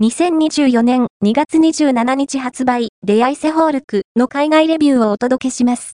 2024年2月27日発売、出会いセホールクの海外レビューをお届けします。